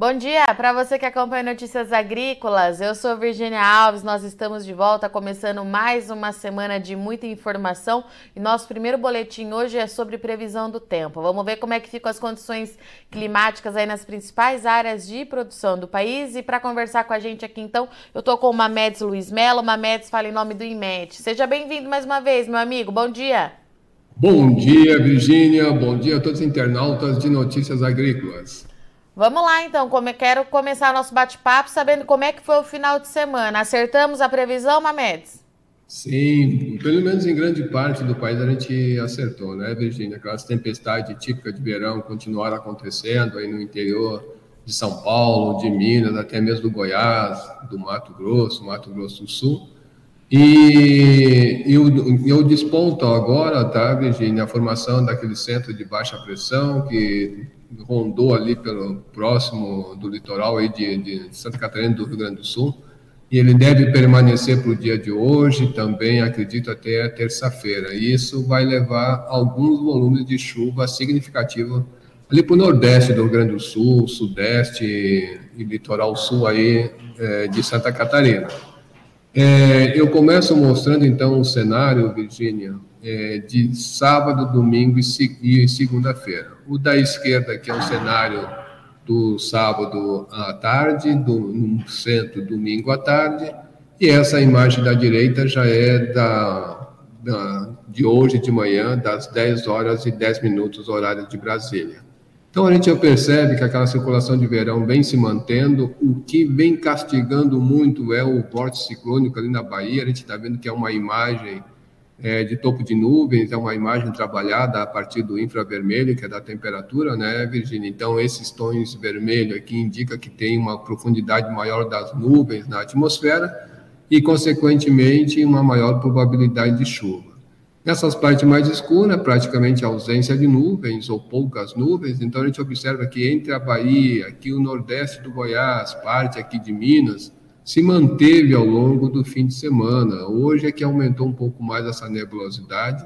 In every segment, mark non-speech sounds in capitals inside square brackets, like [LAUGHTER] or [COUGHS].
Bom dia para você que acompanha Notícias Agrícolas. Eu sou Virginia Alves. Nós estamos de volta, começando mais uma semana de muita informação. E nosso primeiro boletim hoje é sobre previsão do tempo. Vamos ver como é que ficam as condições climáticas aí nas principais áreas de produção do país. E para conversar com a gente aqui, então, eu estou com o Mamedes Luiz Melo. Mamedes fala em nome do IMET. Seja bem-vindo mais uma vez, meu amigo. Bom dia. Bom dia, Virginia. Bom dia a todos os internautas de Notícias Agrícolas. Vamos lá então, como quero começar nosso bate-papo sabendo como é que foi o final de semana. Acertamos a previsão, Mamedes? Sim, pelo menos em grande parte do país a gente acertou, né, Virginia? Aquelas tempestades típicas de verão continuaram acontecendo aí no interior de São Paulo, de Minas, até mesmo do Goiás, do Mato Grosso, Mato Grosso do Sul. E eu, eu desponto agora, tá, Virginia, a formação daquele centro de baixa pressão que rondou ali pelo próximo do litoral aí de, de Santa Catarina do Rio Grande do Sul e ele deve permanecer para o dia de hoje, também acredito até terça-feira. E isso vai levar alguns volumes de chuva significativos ali para o nordeste do Rio Grande do Sul, sudeste e litoral sul aí é, de Santa Catarina. É, eu começo mostrando então o cenário, Virgínia, é, de sábado, domingo e, e segunda-feira. O da esquerda, que é o cenário do sábado à tarde, do, no centro, domingo à tarde, e essa imagem da direita já é da, da, de hoje de manhã, das 10 horas e 10 minutos, horário de Brasília. Então a gente percebe que aquela circulação de verão vem se mantendo, o que vem castigando muito é o vórtice ciclônico ali na Bahia, a gente está vendo que é uma imagem é, de topo de nuvens, é uma imagem trabalhada a partir do infravermelho, que é da temperatura, né, Virginia? Então, esses tons vermelho aqui indica que tem uma profundidade maior das nuvens na atmosfera e, consequentemente, uma maior probabilidade de chuva. Nessas partes mais escuras, praticamente ausência de nuvens ou poucas nuvens, então a gente observa que entre a Bahia, aqui o nordeste do Goiás, parte aqui de Minas, se manteve ao longo do fim de semana. Hoje é que aumentou um pouco mais essa nebulosidade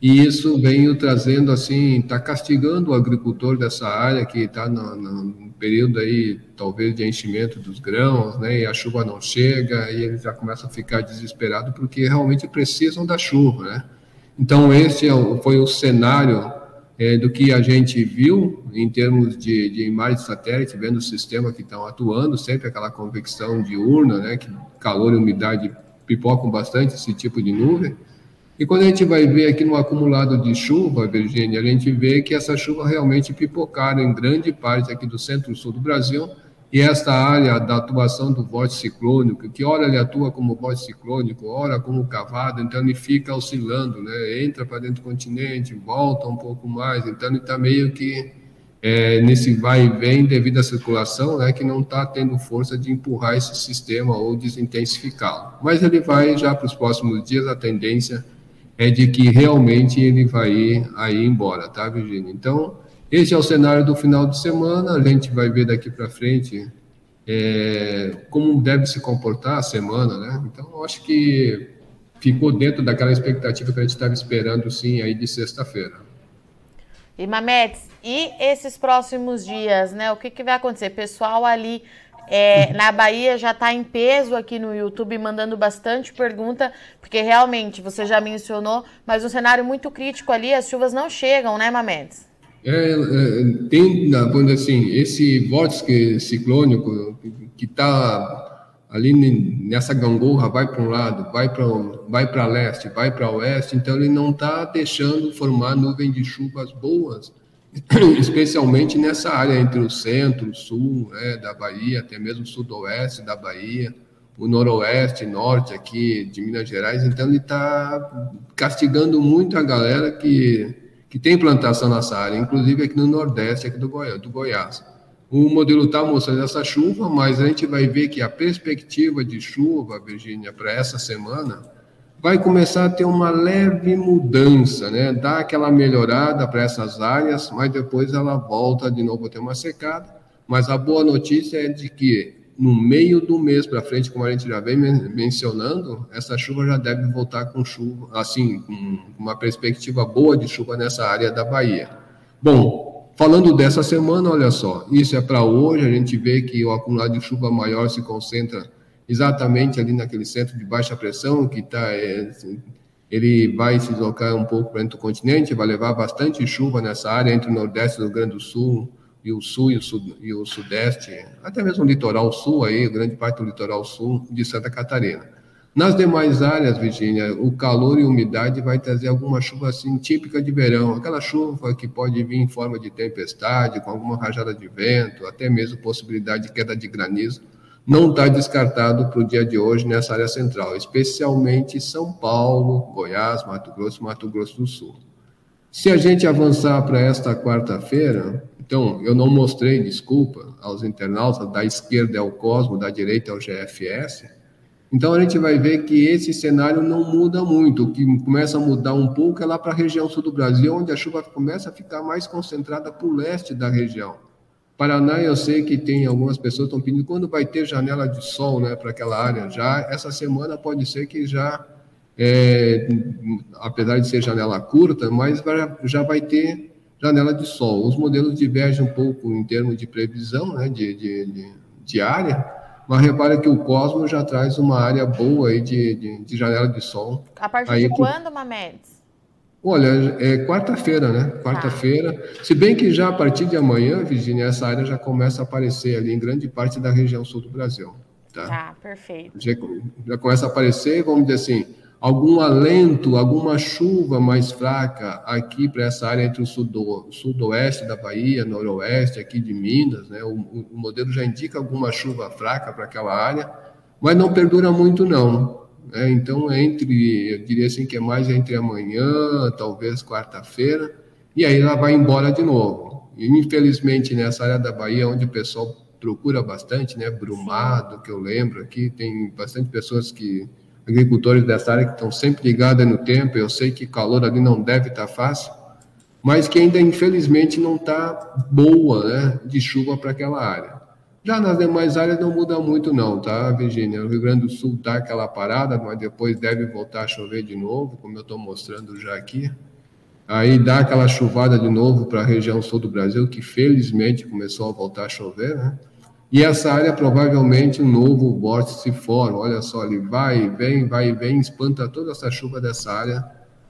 e isso vem trazendo assim, está castigando o agricultor dessa área que está no, período aí talvez de enchimento dos grãos, né? E a chuva não chega e eles já começam a ficar desesperados porque realmente precisam da chuva, né? Então esse é foi o cenário é, do que a gente viu em termos de, de imagem de satélite, vendo o sistema que estão atuando, sempre aquela convecção diurna, né, que calor e umidade pipocam bastante esse tipo de nuvem. E quando a gente vai ver aqui no acumulado de chuva, Virgínia, a gente vê que essa chuva realmente pipocaram em grande parte aqui do centro-sul do Brasil, e esta área da atuação do vórtice ciclônico, que ora ele atua como vórtice ciclônico, ora como cavado, então ele fica oscilando, né? entra para dentro do continente, volta um pouco mais, então ele está meio que é, nesse vai e vem devido à circulação, né, que não está tendo força de empurrar esse sistema ou desintensificá-lo. Mas ele vai já para os próximos dias, a tendência é de que realmente ele vai ir aí embora, tá, Virginia? Então, esse é o cenário do final de semana. A gente vai ver daqui para frente é, como deve se comportar a semana, né? Então, eu acho que ficou dentro daquela expectativa que a gente estava esperando, sim, aí de sexta-feira. E Mametes, e esses próximos dias, né? O que, que vai acontecer? Pessoal ali é, na Bahia já está em peso aqui no YouTube, mandando bastante pergunta, porque realmente você já mencionou, mas um cenário muito crítico ali, as chuvas não chegam, né, Mametes? É, é, tem, quando assim, esse vórtice ciclônico que está ali nessa gangorra, vai para um lado, vai para vai para leste, vai para oeste, então ele não está deixando formar nuvem de chuvas boas, [COUGHS] especialmente nessa área entre o centro, sul né, da Bahia, até mesmo sudoeste da Bahia, o noroeste, norte aqui de Minas Gerais, então ele está castigando muito a galera que que tem plantação nessa área, inclusive aqui no Nordeste, aqui do, do Goiás. O modelo está mostrando essa chuva, mas a gente vai ver que a perspectiva de chuva, Virgínia, para essa semana, vai começar a ter uma leve mudança, né? Dá aquela melhorada para essas áreas, mas depois ela volta de novo a ter uma secada. Mas a boa notícia é de que no meio do mês para frente, como a gente já vem mencionando, essa chuva já deve voltar com chuva, assim, com uma perspectiva boa de chuva nessa área da Bahia. Bom, falando dessa semana, olha só, isso é para hoje, a gente vê que o acumulado de chuva maior se concentra exatamente ali naquele centro de baixa pressão, que está. É, ele vai se deslocar um pouco para dentro do continente, vai levar bastante chuva nessa área entre o Nordeste do Rio Grande do Sul e o Sul e o, e o Sudeste, até mesmo o litoral Sul, aí, grande parte do litoral Sul de Santa Catarina. Nas demais áreas, Virgínia, o calor e umidade vai trazer alguma chuva assim típica de verão, aquela chuva que pode vir em forma de tempestade, com alguma rajada de vento, até mesmo possibilidade de queda de granizo. Não está descartado para o dia de hoje nessa área central, especialmente São Paulo, Goiás, Mato Grosso Mato Grosso do Sul. Se a gente avançar para esta quarta-feira, então eu não mostrei, desculpa, aos internautas, da esquerda é o Cosmo, da direita é o GFS, então a gente vai ver que esse cenário não muda muito. O que começa a mudar um pouco é lá para a região sul do Brasil, onde a chuva começa a ficar mais concentrada para o leste da região. Paraná, eu sei que tem algumas pessoas que estão pedindo quando vai ter janela de sol né, para aquela área. Já essa semana pode ser que já, é, apesar de ser janela curta, mas já vai ter janela de sol. Os modelos divergem um pouco em termos de previsão né, de, de, de, de área, mas repare que o Cosmos já traz uma área boa aí de, de, de janela de sol. A partir aí de que... quando, Mamedes? Olha, é quarta-feira, né? Quarta-feira. Tá. Se bem que já a partir de amanhã, Virginia, essa área já começa a aparecer ali em grande parte da região sul do Brasil. Tá, tá perfeito. Já, já começa a aparecer, vamos dizer assim, algum alento, alguma chuva mais fraca aqui para essa área entre o sudo, sudoeste da Bahia, noroeste aqui de Minas, né? O, o, modelo já indica alguma chuva fraca para aquela área, mas não perdura muito não. Né? Então entre, eu diria assim que é mais entre amanhã, talvez quarta-feira, e aí ela vai embora de novo. E, infelizmente nessa área da Bahia onde o pessoal procura bastante, né? Brumado, que eu lembro aqui, tem bastante pessoas que agricultores dessa área que estão sempre ligados no tempo. Eu sei que calor ali não deve estar fácil, mas que ainda infelizmente não está boa, né, de chuva para aquela área. Já nas demais áreas não muda muito não, tá, Virgínia? O Rio Grande do Sul dá aquela parada, mas depois deve voltar a chover de novo, como eu estou mostrando já aqui. Aí dá aquela chuvada de novo para a região sul do Brasil, que felizmente começou a voltar a chover, né? E essa área provavelmente um novo vórtice se forma. Olha só, ele vai e vem, vai e vem, espanta toda essa chuva dessa área,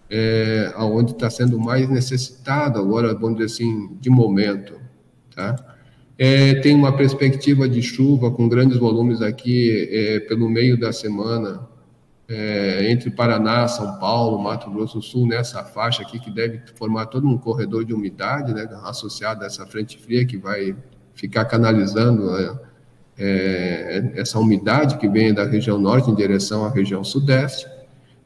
é, onde está sendo mais necessitado agora, vamos dizer assim, de momento. Tá? É, tem uma perspectiva de chuva com grandes volumes aqui é, pelo meio da semana, é, entre Paraná, São Paulo, Mato Grosso do Sul, nessa faixa aqui, que deve formar todo um corredor de umidade né, associado a essa frente fria que vai ficar canalizando é, é, essa umidade que vem da região norte em direção à região sudeste.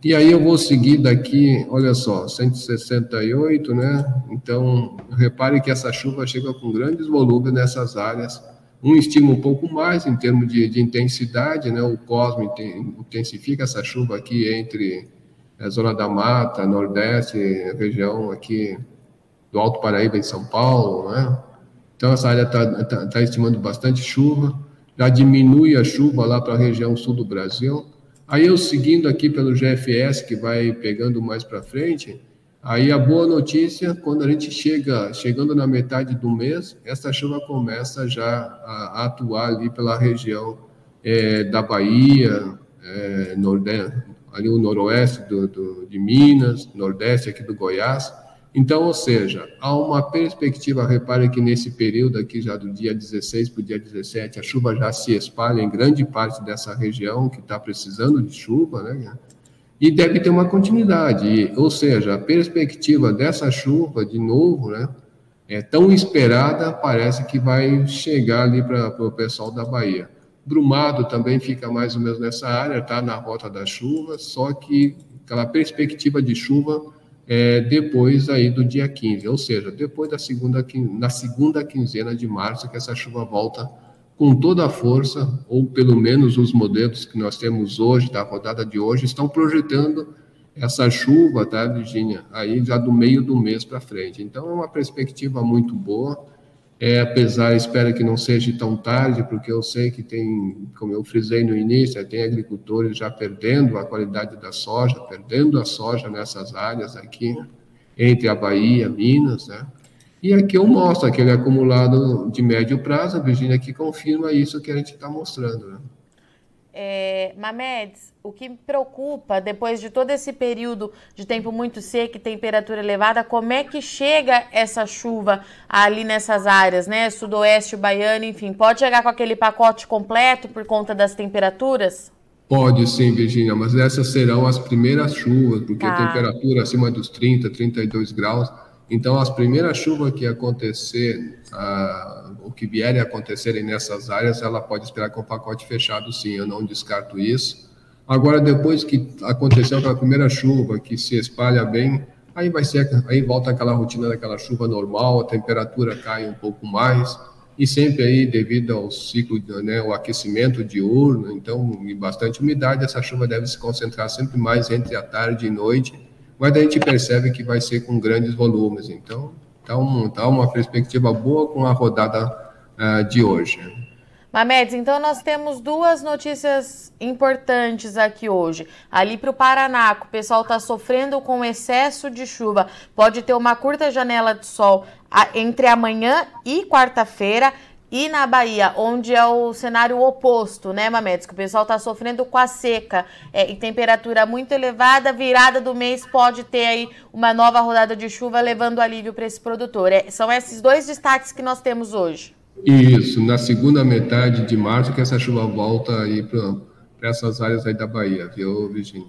E aí eu vou seguir daqui, olha só, 168, né? Então, repare que essa chuva chega com grandes volumes nessas áreas. Um estima um pouco mais em termos de, de intensidade, né? O Cosmo intensifica essa chuva aqui entre a Zona da Mata, Nordeste, região aqui do Alto Paraíba em São Paulo, né? Então, essa área está tá, tá estimando bastante chuva, já diminui a chuva lá para a região sul do Brasil. Aí, eu seguindo aqui pelo GFS, que vai pegando mais para frente, aí a boa notícia, quando a gente chega, chegando na metade do mês, essa chuva começa já a, a atuar ali pela região é, da Bahia, é, nordeste, ali o noroeste do, do, de Minas, nordeste aqui do Goiás, então, ou seja, há uma perspectiva, repare que nesse período aqui, já do dia 16 para o dia 17, a chuva já se espalha em grande parte dessa região que está precisando de chuva, né? E deve ter uma continuidade, ou seja, a perspectiva dessa chuva, de novo, né? É tão esperada, parece que vai chegar ali para o pessoal da Bahia. Brumado também fica mais ou menos nessa área, está na rota da chuva, só que aquela perspectiva de chuva é, depois aí do dia 15, ou seja, depois da segunda, na segunda quinzena de março, que essa chuva volta com toda a força, ou pelo menos os modelos que nós temos hoje, da rodada de hoje, estão projetando essa chuva, tá, Virginia, aí já do meio do mês para frente. Então, é uma perspectiva muito boa. É, apesar, espero que não seja tão tarde, porque eu sei que tem, como eu frisei no início, tem agricultores já perdendo a qualidade da soja, perdendo a soja nessas áreas aqui, entre a Bahia, Minas, né? E aqui eu mostro aquele acumulado de médio prazo, a Virgínia que confirma isso que a gente está mostrando. Né? É, Mamedes, o que me preocupa, depois de todo esse período de tempo muito seco e temperatura elevada, como é que chega essa chuva ali nessas áreas, né? Sudoeste baiano, enfim, pode chegar com aquele pacote completo por conta das temperaturas? Pode sim, Virginia, mas essas serão as primeiras chuvas, porque tá. a temperatura acima dos 30, 32 graus. Então, as primeiras chuvas que acontecer, ah, o que vierem a acontecerem nessas áreas, ela pode esperar com o pacote fechado, sim, eu não descarto isso. Agora, depois que aconteceu aquela primeira chuva, que se espalha bem, aí vai ser, aí volta aquela rotina daquela chuva normal, a temperatura cai um pouco mais, e sempre aí devido ao ciclo, né, o aquecimento diurno, então, e bastante umidade, essa chuva deve se concentrar sempre mais entre a tarde e noite, mas daí a gente percebe que vai ser com grandes volumes, então, tá, um, tá uma perspectiva boa com a rodada uh, de hoje. Mamedes, então nós temos duas notícias importantes aqui hoje. Ali para o Paraná, o pessoal está sofrendo com excesso de chuva. Pode ter uma curta janela de sol entre amanhã e quarta-feira. E na Bahia, onde é o cenário oposto, né, Mamedes? Que o pessoal está sofrendo com a seca é, e temperatura muito elevada, virada do mês pode ter aí uma nova rodada de chuva levando alívio para esse produtor. É, são esses dois destaques que nós temos hoje. Isso, na segunda metade de março que essa chuva volta aí para essas áreas aí da Bahia, viu, Virginia?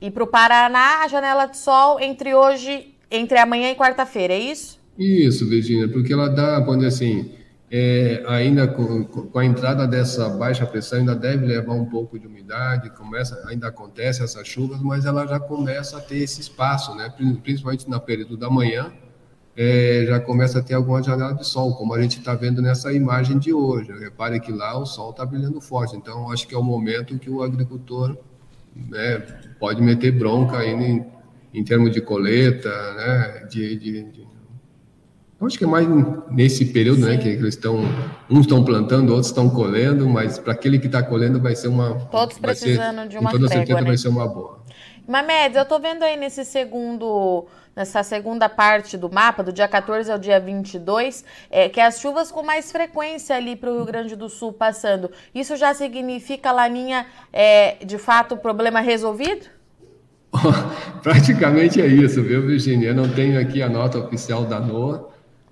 E para o Paraná, a janela de sol entre hoje, entre amanhã e quarta-feira, é isso? Isso, Virginia, porque ela dá, dizer assim, é, ainda com, com, a entrada dessa baixa pressão, ainda deve levar um pouco de umidade, começa, ainda acontece essas chuvas, mas ela já começa a ter esse espaço, né? principalmente no período da manhã, é, já começa a ter alguma janela de sol, como a gente está vendo nessa imagem de hoje. Repare que lá o sol está brilhando forte, então acho que é o momento que o agricultor né, pode meter bronca aí em, em termos de coleta, né, de, de, de... acho que é mais nesse período, né, que eles estão, uns estão plantando, outros estão colhendo, mas para aquele que está colhendo vai ser uma, todos precisando ser, de uma com toda trégua, certeza né? vai ser uma boa. Mamedes, eu estou vendo aí nesse segundo nessa segunda parte do mapa, do dia 14 ao dia 22, é, que é as chuvas com mais frequência ali para o Rio Grande do Sul passando. Isso já significa, Laninha, é, de fato, problema resolvido? [LAUGHS] Praticamente é isso, viu, Virginia? Eu não tenho aqui a nota oficial da NOAA,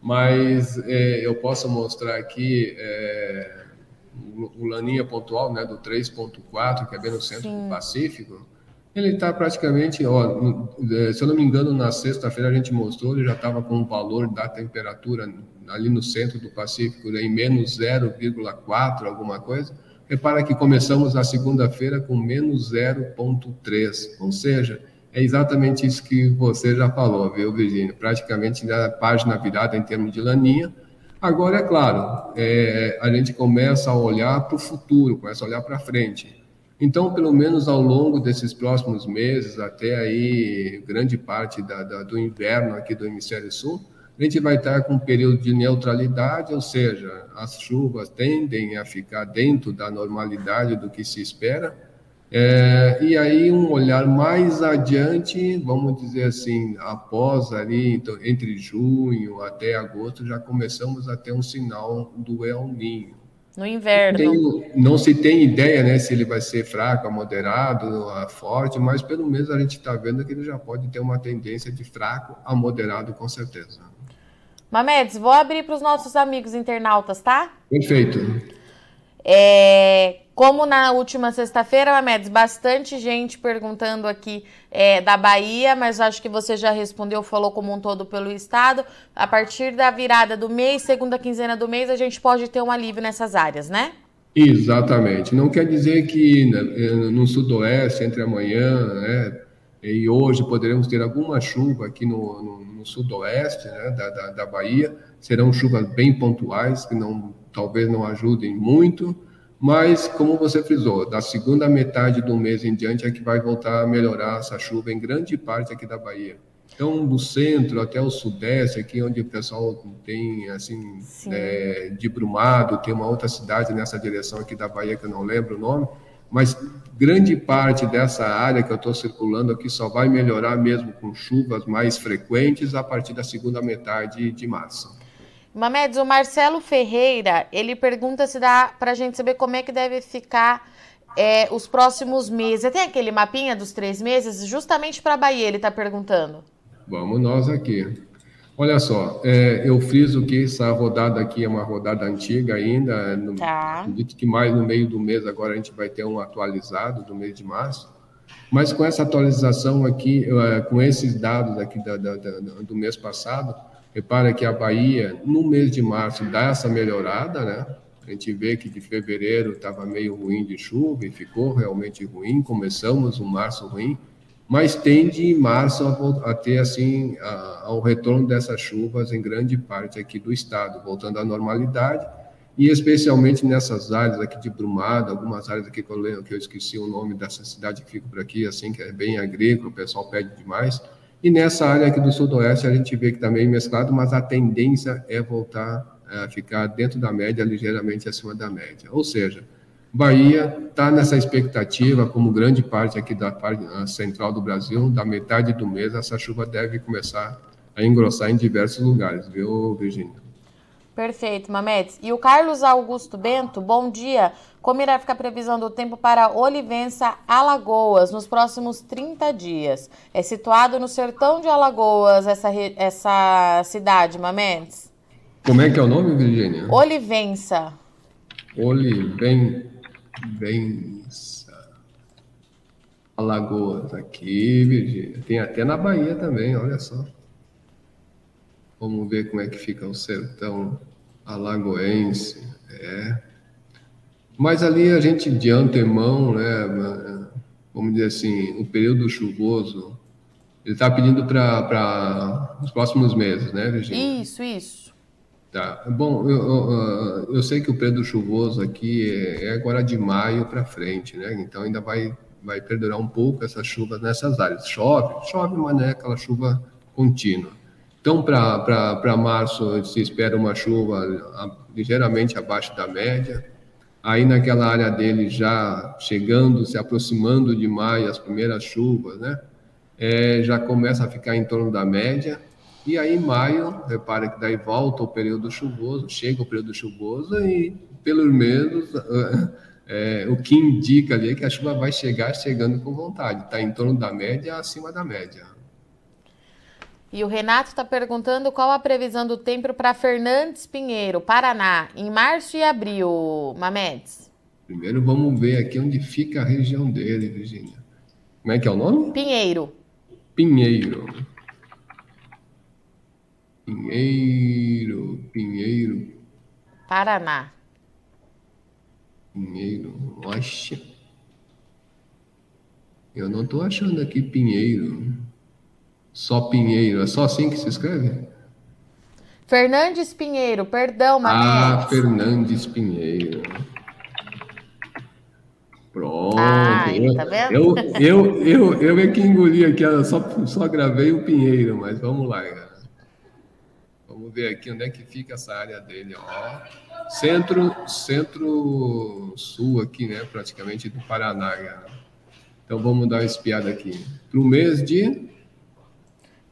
mas é, eu posso mostrar aqui é, o Laninha pontual, né, do 3.4, que é bem no centro Sim. do Pacífico, ele está praticamente, ó, é, se eu não me engano, na sexta-feira a gente mostrou, ele já estava com o valor da temperatura ali no centro do Pacífico em menos 0,4, alguma coisa. Repara que começamos a segunda-feira com menos 0,3, ou seja, é exatamente isso que você já falou, viu, Virginia? Praticamente na página virada em termos de laninha. Agora, é claro, é, a gente começa a olhar para o futuro, começa a olhar para frente. Então, pelo menos ao longo desses próximos meses, até aí grande parte da, da, do inverno aqui do hemisfério sul, a gente vai estar com um período de neutralidade, ou seja, as chuvas tendem a ficar dentro da normalidade do que se espera. É, e aí um olhar mais adiante, vamos dizer assim, após ali, então, entre junho até agosto, já começamos a ter um sinal do El Ninho. No inverno. Tem, não se tem ideia né, se ele vai ser fraco, moderado, forte, mas pelo menos a gente está vendo que ele já pode ter uma tendência de fraco a moderado, com certeza. Mamedes, vou abrir para os nossos amigos internautas, tá? Perfeito. É, como na última sexta-feira, Mamedes, bastante gente perguntando aqui é, da Bahia, mas acho que você já respondeu, falou como um todo pelo Estado. A partir da virada do mês, segunda quinzena do mês, a gente pode ter um alívio nessas áreas, né? Exatamente. Não quer dizer que né, no sudoeste, entre amanhã né, e hoje, poderemos ter alguma chuva aqui no, no, no sudoeste né, da, da, da Bahia. Serão chuvas bem pontuais, que não, talvez não ajudem muito mas, como você frisou, da segunda metade do mês em diante é que vai voltar a melhorar essa chuva em grande parte aqui da Bahia. Então, do centro até o sudeste, aqui onde o pessoal tem, assim, é, de Brumado, tem uma outra cidade nessa direção aqui da Bahia que eu não lembro o nome, mas grande parte dessa área que eu estou circulando aqui só vai melhorar mesmo com chuvas mais frequentes a partir da segunda metade de março. Mamedes, o Marcelo Ferreira, ele pergunta se dá para a gente saber como é que deve ficar é, os próximos meses. Tem aquele mapinha dos três meses? Justamente para a Bahia, ele está perguntando. Vamos nós aqui. Olha só, é, eu friso que essa rodada aqui é uma rodada antiga ainda. No, tá. Acredito que mais no meio do mês agora a gente vai ter um atualizado do mês de março. Mas com essa atualização aqui, é, com esses dados aqui da, da, da, do mês passado, repara que a Bahia, no mês de março, dá essa melhorada, né? A gente vê que de fevereiro estava meio ruim de chuva e ficou realmente ruim. Começamos um março ruim mas tende em março a, a ter assim a, ao retorno dessas chuvas em grande parte aqui do estado, voltando à normalidade e especialmente nessas áreas aqui de Brumado, algumas áreas aqui que eu, que eu esqueci o nome dessa cidade que fica por aqui, assim que é bem agrícola, o pessoal pede demais. E nessa área aqui do sudoeste a gente vê que também tá mesclado, mas a tendência é voltar a ficar dentro da média, ligeiramente acima da média. Ou seja, Bahia está nessa expectativa, como grande parte aqui da parte central do Brasil, da metade do mês, essa chuva deve começar a engrossar em diversos lugares, viu, Virginia? Perfeito, Mametes. E o Carlos Augusto Bento, bom dia. Como irá ficar a previsão do tempo para Olivença, Alagoas, nos próximos 30 dias? É situado no sertão de Alagoas, essa, essa cidade, Mametes? Como é que é o nome, Virginia? Olivença. Olivença. Vença. Alagoas, aqui, Virgínia. Tem até na Bahia também, olha só. Vamos ver como é que fica o sertão alagoense. É. Mas ali a gente, de antemão, né, vamos dizer assim, o período chuvoso, ele está pedindo para os próximos meses, né, Virginia? Isso, isso. Tá. Bom, eu, eu, eu, sei que o período chuvoso aqui é, é agora de maio para frente, né? Então ainda vai, vai perdurar um pouco essas chuvas nessas áreas. Chove, chove, mas não é aquela chuva contínua. Então, para março, se espera uma chuva ligeiramente abaixo da média. Aí, naquela área dele, já chegando, se aproximando de maio, as primeiras chuvas, né? É, já começa a ficar em torno da média. E aí, maio, repara que daí volta o período chuvoso, chega o período chuvoso e, pelo menos, [LAUGHS] é, o que indica ali é que a chuva vai chegar chegando com vontade, está em torno da média, acima da média. E o Renato está perguntando qual a previsão do tempo para Fernandes Pinheiro, Paraná, em março e abril, Mamedes. Primeiro vamos ver aqui onde fica a região dele, Virginia. Como é que é o nome? Pinheiro. Pinheiro. Pinheiro, Pinheiro. Paraná. Pinheiro, oxe. Eu não estou achando aqui Pinheiro. Só Pinheiro, é só assim que se escreve? Fernandes Pinheiro, perdão, Matheus. Ah, Fernandes Pinheiro. Pronto. Ah, tá vendo? Eu, eu, eu, eu é que engoli aqui, só, só gravei o Pinheiro, mas vamos lá, galera. Vamos ver aqui onde é que fica essa área dele, ó. Centro, centro-sul aqui, né? Praticamente do Paraná. Então vamos dar uma espiada aqui. Para o mês de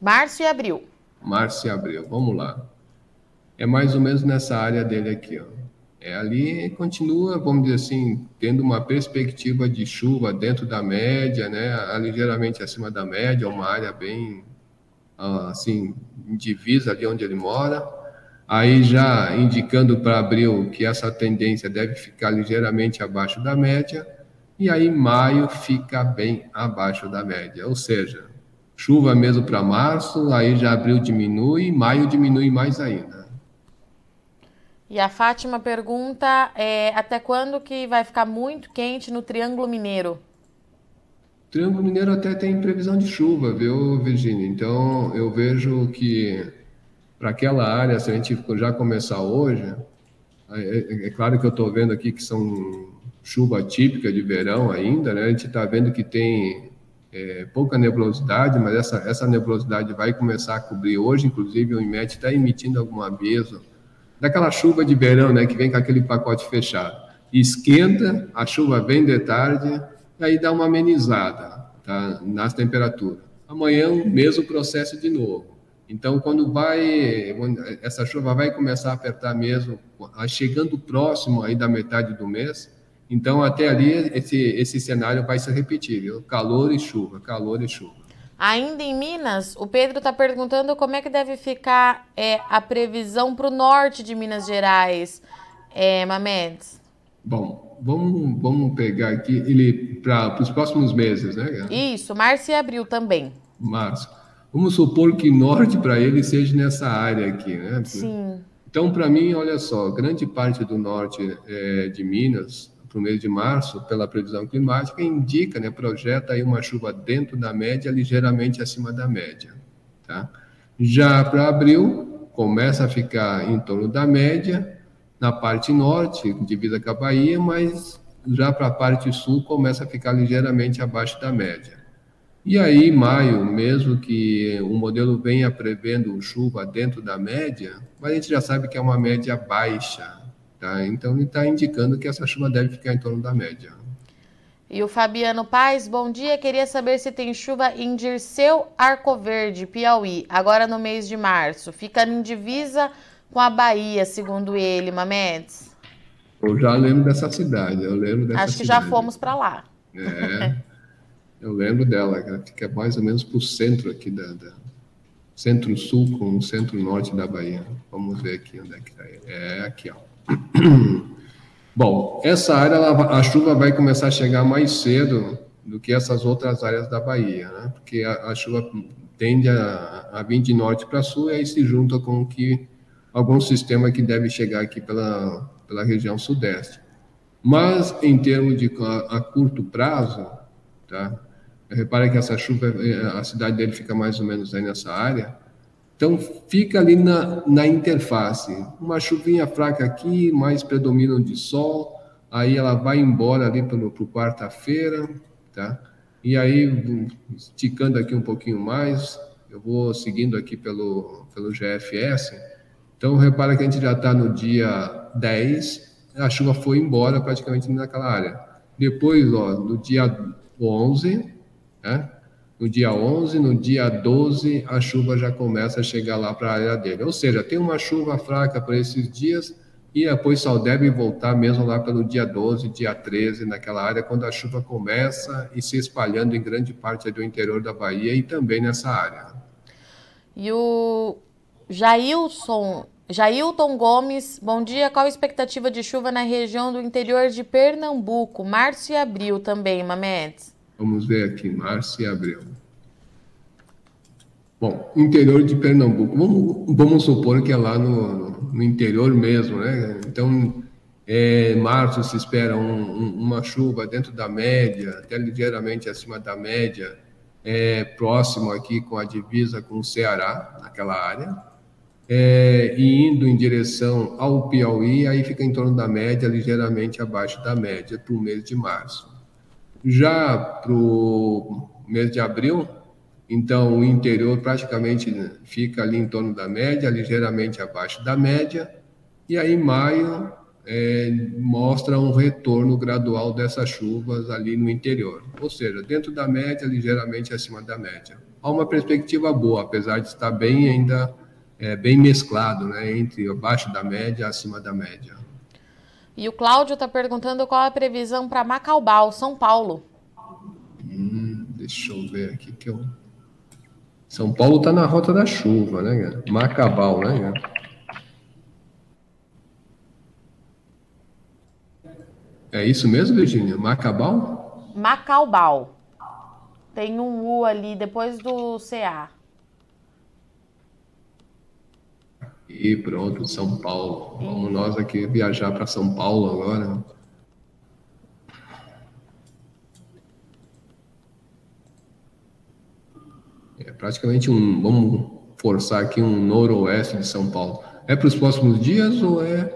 março e abril. Março e abril. Vamos lá. É mais ou menos nessa área dele aqui, ó. É, ali continua, vamos dizer assim, tendo uma perspectiva de chuva dentro da média, né, ligeiramente acima da média, uma área bem assim, divisa ali onde ele mora, aí já indicando para abril que essa tendência deve ficar ligeiramente abaixo da média, e aí maio fica bem abaixo da média, ou seja, chuva mesmo para março, aí já abril diminui, maio diminui mais ainda. E a Fátima pergunta é, até quando que vai ficar muito quente no Triângulo Mineiro? Triângulo Mineiro até tem previsão de chuva, viu, Virginia? Então, eu vejo que para aquela área, se a gente já começar hoje, é, é, é claro que eu estou vendo aqui que são chuva típica de verão ainda, né? A gente está vendo que tem é, pouca nebulosidade, mas essa, essa nebulosidade vai começar a cobrir hoje, inclusive o IMET está emitindo algum aviso daquela chuva de verão, né? Que vem com aquele pacote fechado. Esquenta, a chuva vem de tarde, aí dá uma amenizada tá, nas temperaturas. Amanhã, mesmo processo de novo. Então, quando vai, essa chuva vai começar a apertar mesmo, chegando próximo aí da metade do mês, então até ali esse, esse cenário vai se repetir, viu? calor e chuva, calor e chuva. Ainda em Minas, o Pedro está perguntando como é que deve ficar é, a previsão para o norte de Minas Gerais, é, Mamedes. Bom, vamos, vamos pegar aqui ele para os próximos meses, né? Isso, março e abril também. Março. Vamos supor que norte para ele seja nessa área aqui, né? Sim. Então, para mim, olha só, grande parte do norte é, de Minas, para o mês de março, pela previsão climática, indica, né, projeta aí uma chuva dentro da média, ligeiramente acima da média. Tá? Já para abril, começa a ficar em torno da média, na parte norte, divisa com a Bahia, mas já para a parte sul começa a ficar ligeiramente abaixo da média. E aí, maio, mesmo que o modelo venha prevendo chuva dentro da média, mas a gente já sabe que é uma média baixa, tá? Então ele está indicando que essa chuva deve ficar em torno da média. E o Fabiano Paz, bom dia. Queria saber se tem chuva em Dirceu Arco Verde, Piauí, agora no mês de março. Fica em divisa com a Bahia, segundo ele, Mamedes? Eu já lembro dessa cidade, eu lembro dessa Acho que cidade. já fomos para lá. É, eu lembro dela, ela fica mais ou menos para o centro aqui da, da centro-sul com o centro-norte da Bahia. Vamos ver aqui onde é que está. É aqui, ó. [CLEARS THROAT] Bom, essa área, ela, a chuva vai começar a chegar mais cedo do que essas outras áreas da Bahia, né? Porque a, a chuva tende a, a vir de norte para sul e aí se junta com que algum sistema que deve chegar aqui pela, pela região sudeste. Mas, em termos de a, a curto prazo, tá? repare que essa chuva, eh, a cidade dele fica mais ou menos aí nessa área, então fica ali na, na interface. Uma chuvinha fraca aqui, mais predominam de sol, aí ela vai embora ali para quarta-feira, tá? E aí, esticando aqui um pouquinho mais, eu vou seguindo aqui pelo, pelo GFS, então, repara que a gente já está no dia 10, a chuva foi embora praticamente naquela área. Depois, ó, no dia 11, né? No dia 11, no dia 12, a chuva já começa a chegar lá para a área dele. Ou seja, tem uma chuva fraca para esses dias e depois só deve voltar mesmo lá pelo dia 12, dia 13, naquela área, quando a chuva começa e se espalhando em grande parte do interior da Bahia e também nessa área. E o Jailson Jailton Gomes, bom dia. Qual a expectativa de chuva na região do interior de Pernambuco? Março e abril também, Mamedes. Vamos ver aqui, março e abril. Bom, interior de Pernambuco. Vamos, vamos supor que é lá no, no interior mesmo, né? Então, é, março se espera um, um, uma chuva dentro da média, até ligeiramente acima da média, é, próximo aqui com a divisa com o Ceará, naquela área é, e indo em direção ao Piauí, aí fica em torno da média, ligeiramente abaixo da média para o mês de março. Já para o mês de abril, então o interior praticamente fica ali em torno da média, ligeiramente abaixo da média, e aí maio é, mostra um retorno gradual dessas chuvas ali no interior, ou seja, dentro da média, ligeiramente acima da média. Há uma perspectiva boa, apesar de estar bem ainda é, bem mesclado, né, entre abaixo da média e acima da média. E o Cláudio está perguntando qual é a previsão para Macaubal, São Paulo. Hum, deixa eu ver aqui que eu. São Paulo está na rota da chuva, né, cara? Macabal, né, cara? É isso mesmo, Virginia? Macabal? Macaubal. Tem um U ali depois do CA. E pronto, São Paulo. Vamos nós aqui viajar para São Paulo agora. É praticamente um. Vamos forçar aqui um noroeste de São Paulo. É para os próximos dias ou é.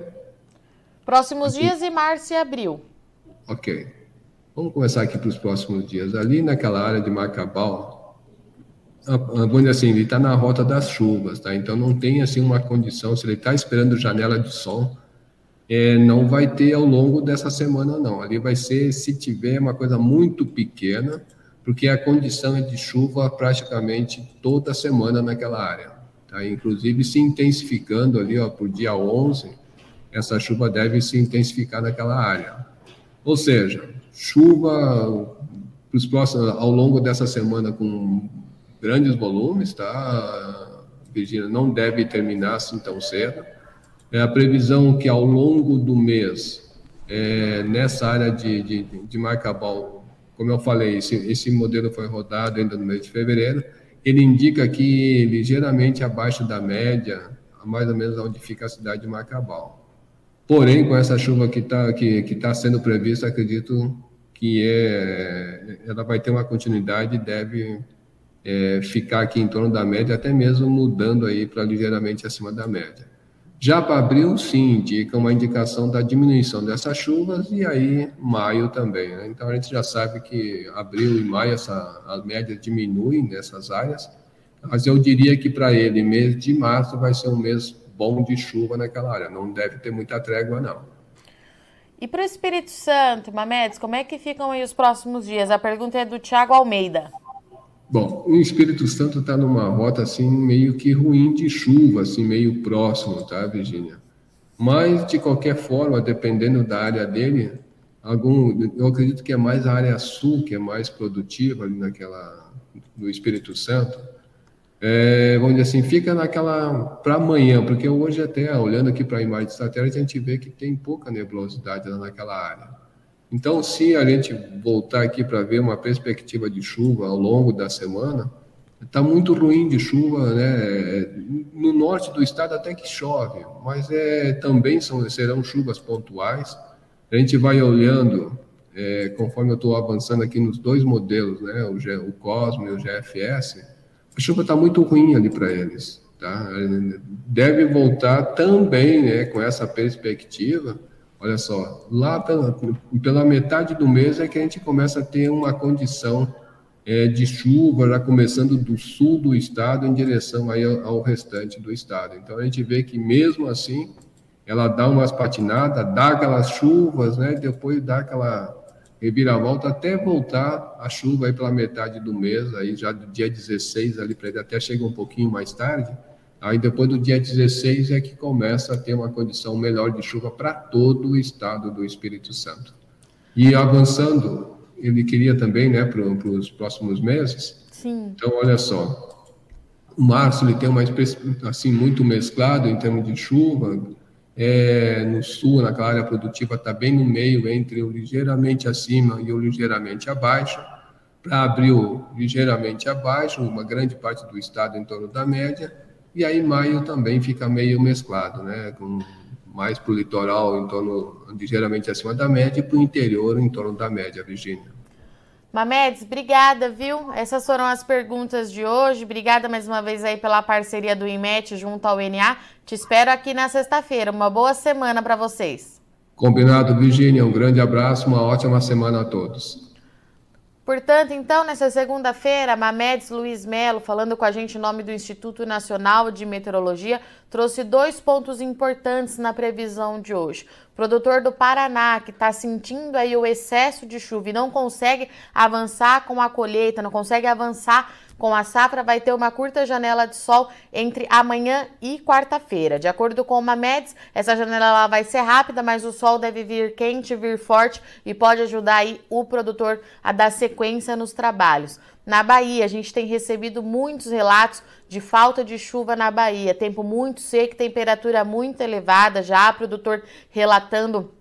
Próximos aqui? dias e março e abril. Ok. Vamos começar aqui para os próximos dias. Ali naquela área de Macabal, vamos dizer assim, ele está na rota das chuvas, tá? Então não tem assim uma condição, se ele está esperando janela de sol, é, não vai ter ao longo dessa semana, não. Ali vai ser, se tiver, uma coisa muito pequena, porque a condição é de chuva praticamente toda semana naquela área. Tá? Inclusive se intensificando ali ó, por dia 11, essa chuva deve se intensificar naquela área. Ou seja, chuva os próximos, ao longo dessa semana com grandes volumes, tá? Virgínia não deve terminar assim tão cedo. É a previsão que ao longo do mês, é, nessa área de, de, de Marcabal, como eu falei, esse, esse modelo foi rodado ainda no mês de fevereiro, ele indica que ligeiramente abaixo da média, mais ou menos onde fica a cidade de Marcabal. Porém, com essa chuva que está que, que tá sendo prevista, acredito que é, ela vai ter uma continuidade e deve é, ficar aqui em torno da média, até mesmo mudando aí para ligeiramente acima da média. Já para abril, sim, indica uma indicação da diminuição dessas chuvas e aí maio também. Né? Então a gente já sabe que abril e maio essa, a média diminui nessas áreas, mas eu diria que para ele, mês de março vai ser um mês bom de chuva naquela área, não deve ter muita trégua não. E para o Espírito Santo, Mamedes, como é que ficam aí os próximos dias? A pergunta é do Tiago Almeida. Bom, o Espírito Santo está numa rota assim meio que ruim de chuva, assim meio próximo, tá, Virginia? Mas de qualquer forma, dependendo da área dele, algum, eu acredito que é mais a área sul que é mais produtiva ali naquela no Espírito Santo. É, vamos dizer assim, fica naquela para amanhã, porque hoje até olhando aqui para a imagem de satélite a gente vê que tem pouca nebulosidade lá naquela área. Então, se a gente voltar aqui para ver uma perspectiva de chuva ao longo da semana, está muito ruim de chuva, né? No norte do estado até que chove, mas é, também são, serão chuvas pontuais. A gente vai olhando, é, conforme eu estou avançando aqui nos dois modelos, né? O, G, o Cosmo e o GFS, a chuva está muito ruim ali para eles. Tá? Deve voltar também né, com essa perspectiva Olha só, lá pela, pela metade do mês é que a gente começa a ter uma condição é, de chuva, já começando do sul do estado em direção aí ao, ao, restante do estado. Então a gente vê que mesmo assim ela dá umas patinadas, dá aquelas chuvas, né? Depois dá aquela reviravolta até voltar a chuva aí pela metade do mês, aí já do dia 16 ali para até chega um pouquinho mais tarde Aí depois do dia 16 é que começa a ter uma condição melhor de chuva para todo o estado do Espírito Santo. E avançando, ele queria também, né, para os próximos meses. Sim. Então, olha só, o março ele tem uma assim muito mesclado em termos de chuva. É, no sul, naquela área produtiva, está bem no meio entre o ligeiramente acima e o ligeiramente abaixo. Para abril, ligeiramente abaixo, uma grande parte do estado em torno da média e aí maio também fica meio mesclado, né? Com mais para o litoral em torno ligeiramente acima da média e para o interior em torno da média, Virgínia. Mamedes, obrigada, viu? Essas foram as perguntas de hoje. Obrigada mais uma vez aí pela parceria do IMET junto ao NA. Te espero aqui na sexta-feira. Uma boa semana para vocês. Combinado, Virgínia. Um grande abraço, uma ótima semana a todos. Portanto, então, nessa segunda-feira, Mamedes Luiz Melo, falando com a gente em nome do Instituto Nacional de Meteorologia, trouxe dois pontos importantes na previsão de hoje. Produtor do Paraná, que está sentindo aí o excesso de chuva e não consegue avançar com a colheita, não consegue avançar com a safra vai ter uma curta janela de sol entre amanhã e quarta-feira. De acordo com o Mamedes, essa janela vai ser rápida, mas o sol deve vir quente, vir forte e pode ajudar aí o produtor a dar sequência nos trabalhos. Na Bahia, a gente tem recebido muitos relatos de falta de chuva na Bahia, tempo muito seco, temperatura muito elevada, já produtor relatando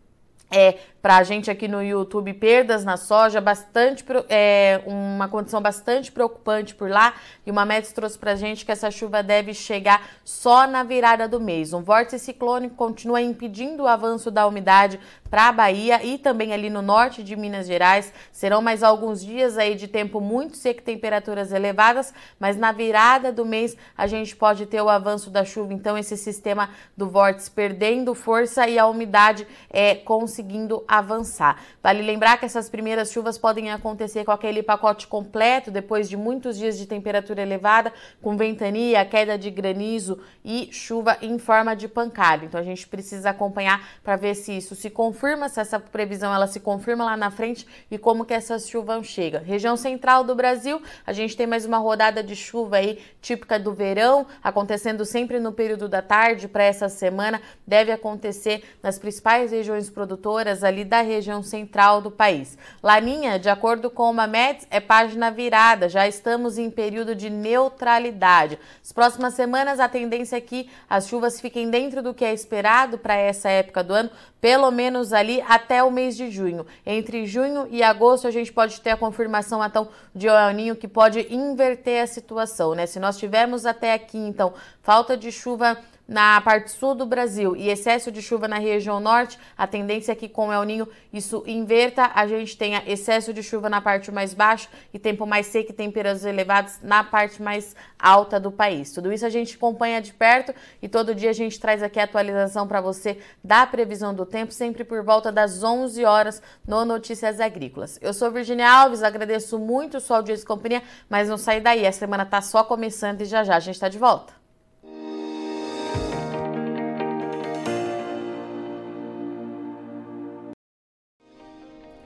é, para a gente aqui no YouTube, perdas na soja, bastante é, uma condição bastante preocupante por lá. E uma Mamedes trouxe para a gente que essa chuva deve chegar só na virada do mês. Um vórtice ciclônico continua impedindo o avanço da umidade para a Bahia e também ali no norte de Minas Gerais. Serão mais alguns dias aí de tempo muito seco, temperaturas elevadas, mas na virada do mês a gente pode ter o avanço da chuva. Então esse sistema do vórtice perdendo força e a umidade é conseguindo avançar. Vale lembrar que essas primeiras chuvas podem acontecer com aquele pacote completo depois de muitos dias de temperatura elevada, com ventania, queda de granizo e chuva em forma de pancada. Então a gente precisa acompanhar para ver se isso se confirma, se essa previsão ela se confirma lá na frente e como que essas chuvas chegam. Região central do Brasil, a gente tem mais uma rodada de chuva aí típica do verão, acontecendo sempre no período da tarde para essa semana, deve acontecer nas principais regiões produtoras ali da região central do país. Laninha, de acordo com uma MEDS, é página virada, já estamos em período de neutralidade. As próximas semanas a tendência é que as chuvas fiquem dentro do que é esperado para essa época do ano, pelo menos ali até o mês de junho. Entre junho e agosto a gente pode ter a confirmação então de El que pode inverter a situação, né? Se nós tivermos até aqui então falta de chuva na parte sul do Brasil e excesso de chuva na região norte, a tendência é que com o El Ninho isso inverta, a gente tenha excesso de chuva na parte mais baixa e tempo mais seco e temperaturas elevadas na parte mais alta do país. Tudo isso a gente acompanha de perto e todo dia a gente traz aqui a atualização para você da previsão do tempo, sempre por volta das 11 horas no Notícias Agrícolas. Eu sou Virginia Alves, agradeço muito sua audiência e companhia, mas não sai daí, a semana está só começando e já já a gente está de volta.